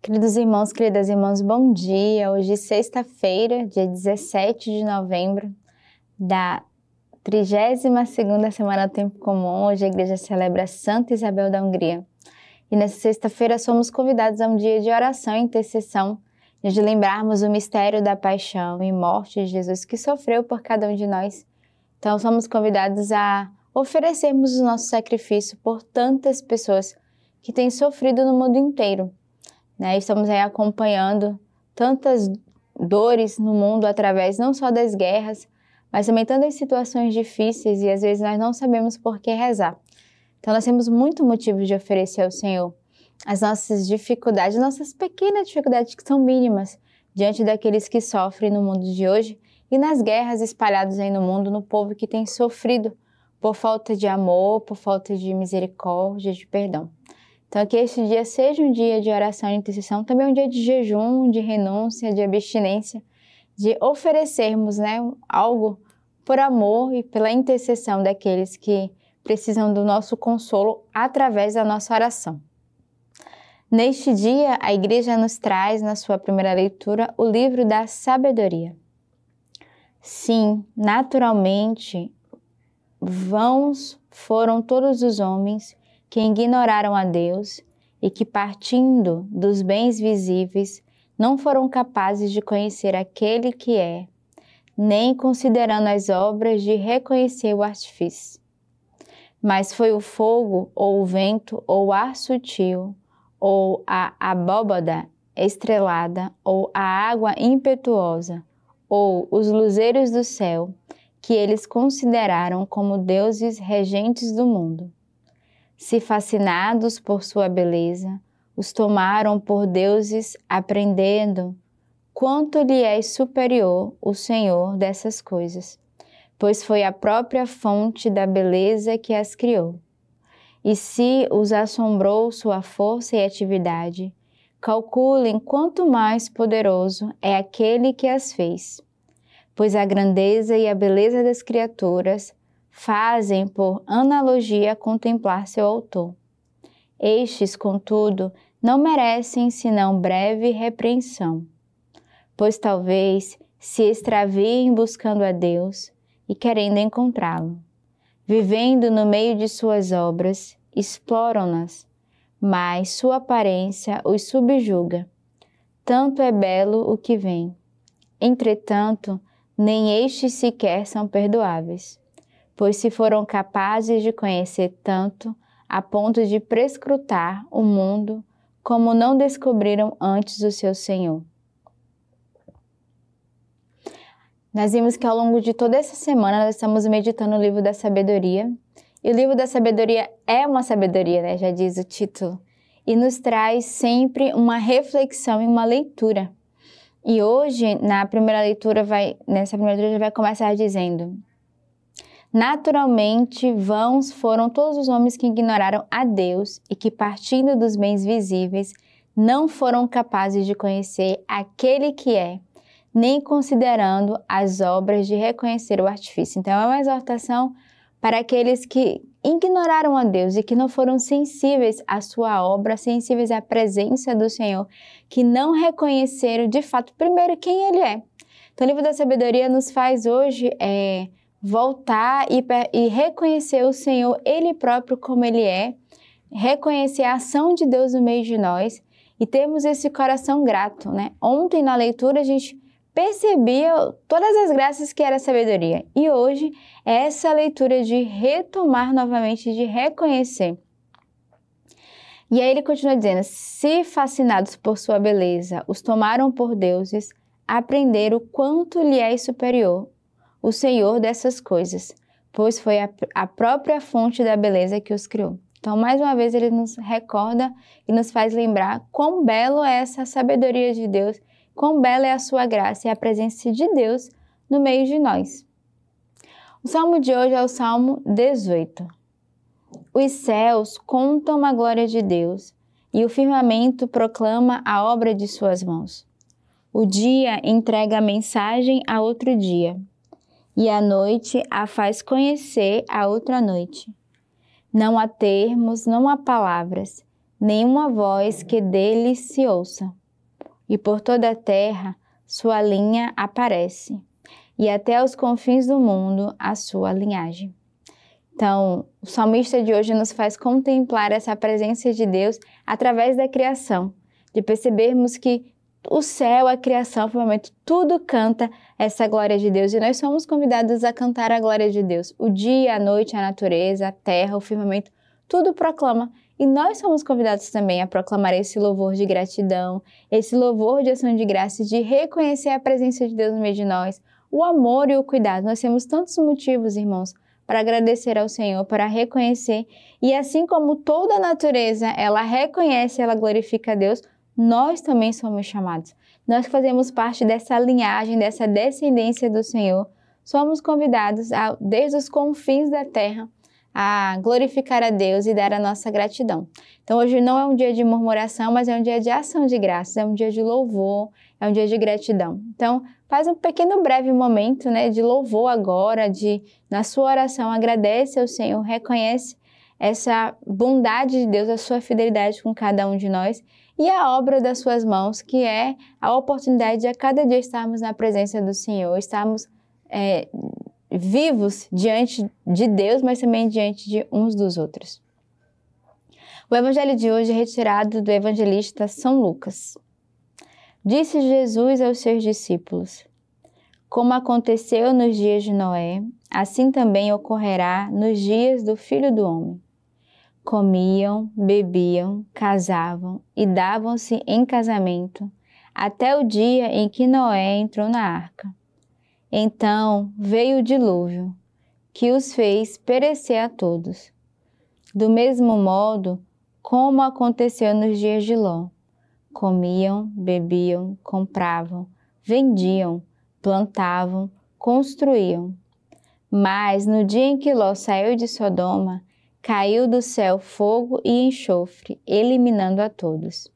Queridos irmãos, queridas irmãs, bom dia. Hoje, sexta-feira, dia 17 de novembro, da 32ª semana do Tempo Comum. Hoje a igreja celebra Santa Isabel da Hungria. E nessa sexta-feira somos convidados a um dia de oração e intercessão, de lembrarmos o mistério da paixão e morte de Jesus que sofreu por cada um de nós. Então somos convidados a oferecermos o nosso sacrifício por tantas pessoas que têm sofrido no mundo inteiro né? Estamos aí acompanhando tantas dores no mundo através não só das guerras, mas também tantas situações difíceis e às vezes nós não sabemos por que rezar. Então nós temos muito motivo de oferecer ao Senhor as nossas dificuldades, nossas pequenas dificuldades que são mínimas diante daqueles que sofrem no mundo de hoje e nas guerras espalhadas aí no mundo, no povo que tem sofrido por falta de amor, por falta de misericórdia, de perdão. Então, que este dia seja um dia de oração e intercessão, também um dia de jejum, de renúncia, de abstinência, de oferecermos né, algo por amor e pela intercessão daqueles que precisam do nosso consolo através da nossa oração. Neste dia, a Igreja nos traz, na sua primeira leitura, o livro da sabedoria. Sim, naturalmente, vãos foram todos os homens que ignoraram a Deus e que, partindo dos bens visíveis, não foram capazes de conhecer aquele que é, nem considerando as obras de reconhecer o artifício. Mas foi o fogo, ou o vento, ou o ar sutil, ou a abóbada estrelada, ou a água impetuosa, ou os luzeiros do céu, que eles consideraram como deuses regentes do mundo se fascinados por sua beleza, os tomaram por deuses, aprendendo quanto lhe é superior o Senhor dessas coisas, pois foi a própria fonte da beleza que as criou. E se os assombrou sua força e atividade, calculem quanto mais poderoso é aquele que as fez. Pois a grandeza e a beleza das criaturas fazem por analogia contemplar seu autor. Estes, contudo, não merecem senão breve repreensão, pois talvez se extraviem buscando a Deus e querendo encontrá-lo. Vivendo no meio de suas obras, exploram-nas, mas sua aparência os subjuga. Tanto é belo o que vem. Entretanto, nem estes sequer são perdoáveis pois se foram capazes de conhecer tanto a ponto de prescrutar o mundo como não descobriram antes o seu Senhor. Nós vimos que ao longo de toda essa semana nós estamos meditando o livro da sabedoria. E o livro da sabedoria é uma sabedoria, né? já diz o título, e nos traz sempre uma reflexão e uma leitura. E hoje, na primeira leitura, vai, nessa primeira leitura, vai começar dizendo: Naturalmente, vãos foram todos os homens que ignoraram a Deus e que, partindo dos bens visíveis, não foram capazes de conhecer aquele que é, nem considerando as obras de reconhecer o artifício. Então, é uma exortação para aqueles que ignoraram a Deus e que não foram sensíveis à sua obra, sensíveis à presença do Senhor, que não reconheceram de fato, primeiro, quem Ele é. Então, o livro da sabedoria nos faz hoje é, voltar e, e reconhecer o Senhor, Ele próprio como Ele é, reconhecer a ação de Deus no meio de nós e termos esse coração grato, né? Ontem na leitura a gente percebia todas as graças que era sabedoria e hoje é essa leitura de retomar novamente, de reconhecer. E aí ele continua dizendo: se fascinados por sua beleza, os tomaram por deuses, aprenderam quanto lhe é superior o Senhor dessas coisas, pois foi a, a própria fonte da beleza que os criou. Então, mais uma vez, ele nos recorda e nos faz lembrar quão belo é essa sabedoria de Deus, quão bela é a sua graça e a presença de Deus no meio de nós. O salmo de hoje é o Salmo 18. Os céus contam a glória de Deus e o firmamento proclama a obra de suas mãos. O dia entrega a mensagem a outro dia e a noite a faz conhecer a outra noite. Não há termos, não há palavras, nenhuma voz que dele se ouça. E por toda a terra sua linha aparece, e até os confins do mundo a sua linhagem. Então, o salmista de hoje nos faz contemplar essa presença de Deus através da criação, de percebermos que o céu, a criação, o firmamento, tudo canta essa glória de Deus e nós somos convidados a cantar a glória de Deus. O dia, a noite, a natureza, a terra, o firmamento, tudo proclama e nós somos convidados também a proclamar esse louvor de gratidão, esse louvor de ação de graça, de reconhecer a presença de Deus no meio de nós, o amor e o cuidado. Nós temos tantos motivos, irmãos, para agradecer ao Senhor, para reconhecer. E assim como toda a natureza, ela reconhece, ela glorifica a Deus, nós também somos chamados. Nós que fazemos parte dessa linhagem, dessa descendência do Senhor, somos convidados a, desde os confins da terra a glorificar a Deus e dar a nossa gratidão. Então, hoje não é um dia de murmuração, mas é um dia de ação de graças, é um dia de louvor, é um dia de gratidão. Então, faz um pequeno breve momento, né, de louvor agora, de na sua oração agradece ao Senhor, reconhece essa bondade de Deus, a sua fidelidade com cada um de nós e a obra das suas mãos, que é a oportunidade de a cada dia estarmos na presença do Senhor, estarmos é, vivos diante de Deus, mas também diante de uns dos outros. O evangelho de hoje é retirado do evangelista São Lucas. Disse Jesus aos seus discípulos: Como aconteceu nos dias de Noé, assim também ocorrerá nos dias do Filho do Homem. Comiam, bebiam, casavam e davam-se em casamento, até o dia em que Noé entrou na arca então veio o dilúvio, que os fez perecer a todos. Do mesmo modo, como aconteceu nos dias de Ló: comiam, bebiam, compravam, vendiam, plantavam, construíam. Mas no dia em que Ló saiu de Sodoma, caiu do céu fogo e enxofre, eliminando a todos.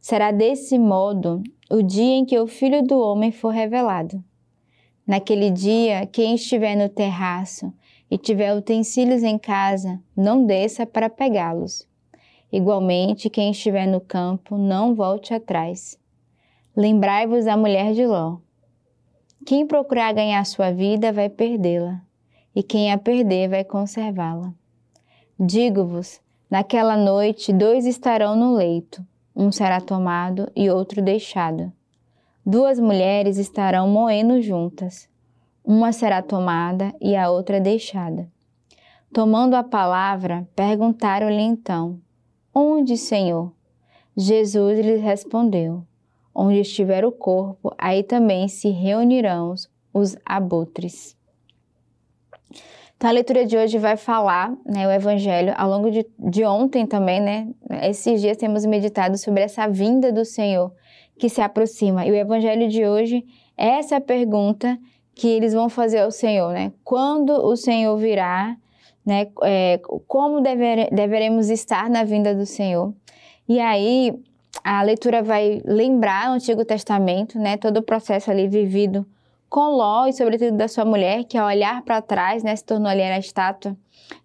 Será desse modo o dia em que o Filho do Homem for revelado. Naquele dia, quem estiver no terraço e tiver utensílios em casa, não desça para pegá-los. Igualmente, quem estiver no campo, não volte atrás. Lembrai-vos da mulher de Ló. Quem procurar ganhar sua vida vai perdê-la, e quem a perder vai conservá-la. Digo-vos: naquela noite dois estarão no leito, um será tomado e outro deixado. Duas mulheres estarão moendo juntas. Uma será tomada e a outra deixada. Tomando a palavra, perguntaram-lhe então: Onde, Senhor? Jesus lhes respondeu: Onde estiver o corpo, aí também se reunirão os abutres. Então, a leitura de hoje vai falar né, o Evangelho ao longo de, de ontem também, né? Esses dias temos meditado sobre essa vinda do Senhor que se aproxima. E o evangelho de hoje é essa pergunta que eles vão fazer ao Senhor, né? Quando o Senhor virá, né? É, como dever, deveremos estar na vinda do Senhor? E aí a leitura vai lembrar o Antigo Testamento, né? Todo o processo ali vivido com Ló e sobretudo da sua mulher, que ao olhar para trás, né, se tornou ali a estátua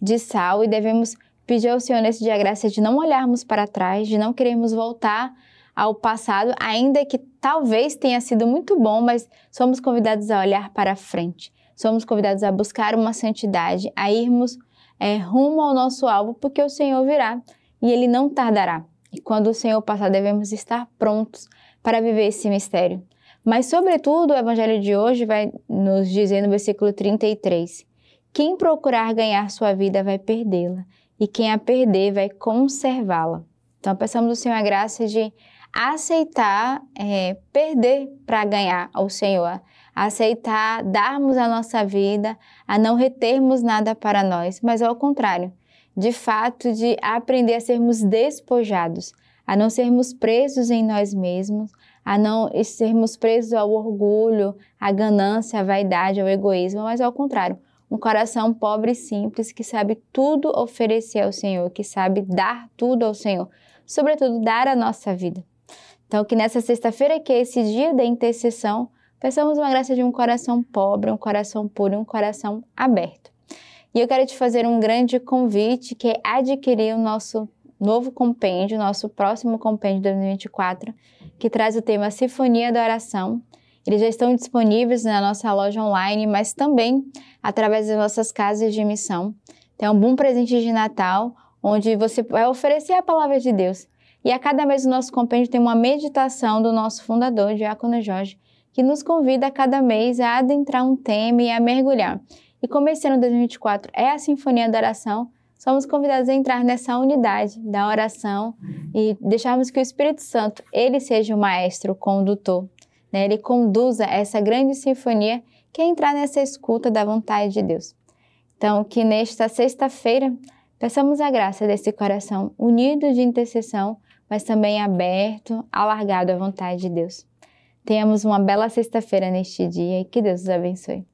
de sal e devemos pedir ao Senhor nesse dia a graça de não olharmos para trás, de não queremos voltar ao passado, ainda que talvez tenha sido muito bom, mas somos convidados a olhar para frente. Somos convidados a buscar uma santidade, a irmos é, rumo ao nosso alvo, porque o Senhor virá e ele não tardará. E quando o Senhor passar, devemos estar prontos para viver esse mistério. Mas, sobretudo, o evangelho de hoje vai nos dizer no versículo 33: Quem procurar ganhar sua vida vai perdê-la, e quem a perder vai conservá-la. Então, peçamos ao Senhor a graça de aceitar é, perder para ganhar ao Senhor, aceitar darmos a nossa vida, a não retermos nada para nós, mas ao contrário, de fato, de aprender a sermos despojados, a não sermos presos em nós mesmos, a não sermos presos ao orgulho, à ganância, à vaidade, ao egoísmo, mas ao contrário, um coração pobre e simples que sabe tudo oferecer ao Senhor, que sabe dar tudo ao Senhor, sobretudo dar a nossa vida. Então, que nessa sexta-feira, que é esse dia da intercessão, peçamos uma graça de um coração pobre, um coração puro, um coração aberto. E eu quero te fazer um grande convite, que é adquirir o nosso novo compêndio, nosso próximo compêndio de 2024, que traz o tema Sinfonia da Oração. Eles já estão disponíveis na nossa loja online, mas também através das nossas casas de missão. Tem um bom presente de Natal, onde você vai oferecer a palavra de Deus. E a cada mês o nosso compêndio tem uma meditação do nosso fundador, Diácono Jorge, que nos convida a cada mês a adentrar um tema e a mergulhar. E como esse ano 2024 é a Sinfonia da Oração, somos convidados a entrar nessa unidade da oração e deixarmos que o Espírito Santo, ele seja o maestro, o condutor, né? ele conduza essa grande sinfonia que é entrar nessa escuta da vontade de Deus. Então, que nesta sexta-feira peçamos a graça desse coração unido de intercessão, mas também aberto, alargado à vontade de Deus. Tenhamos uma bela sexta-feira neste dia e que Deus os abençoe.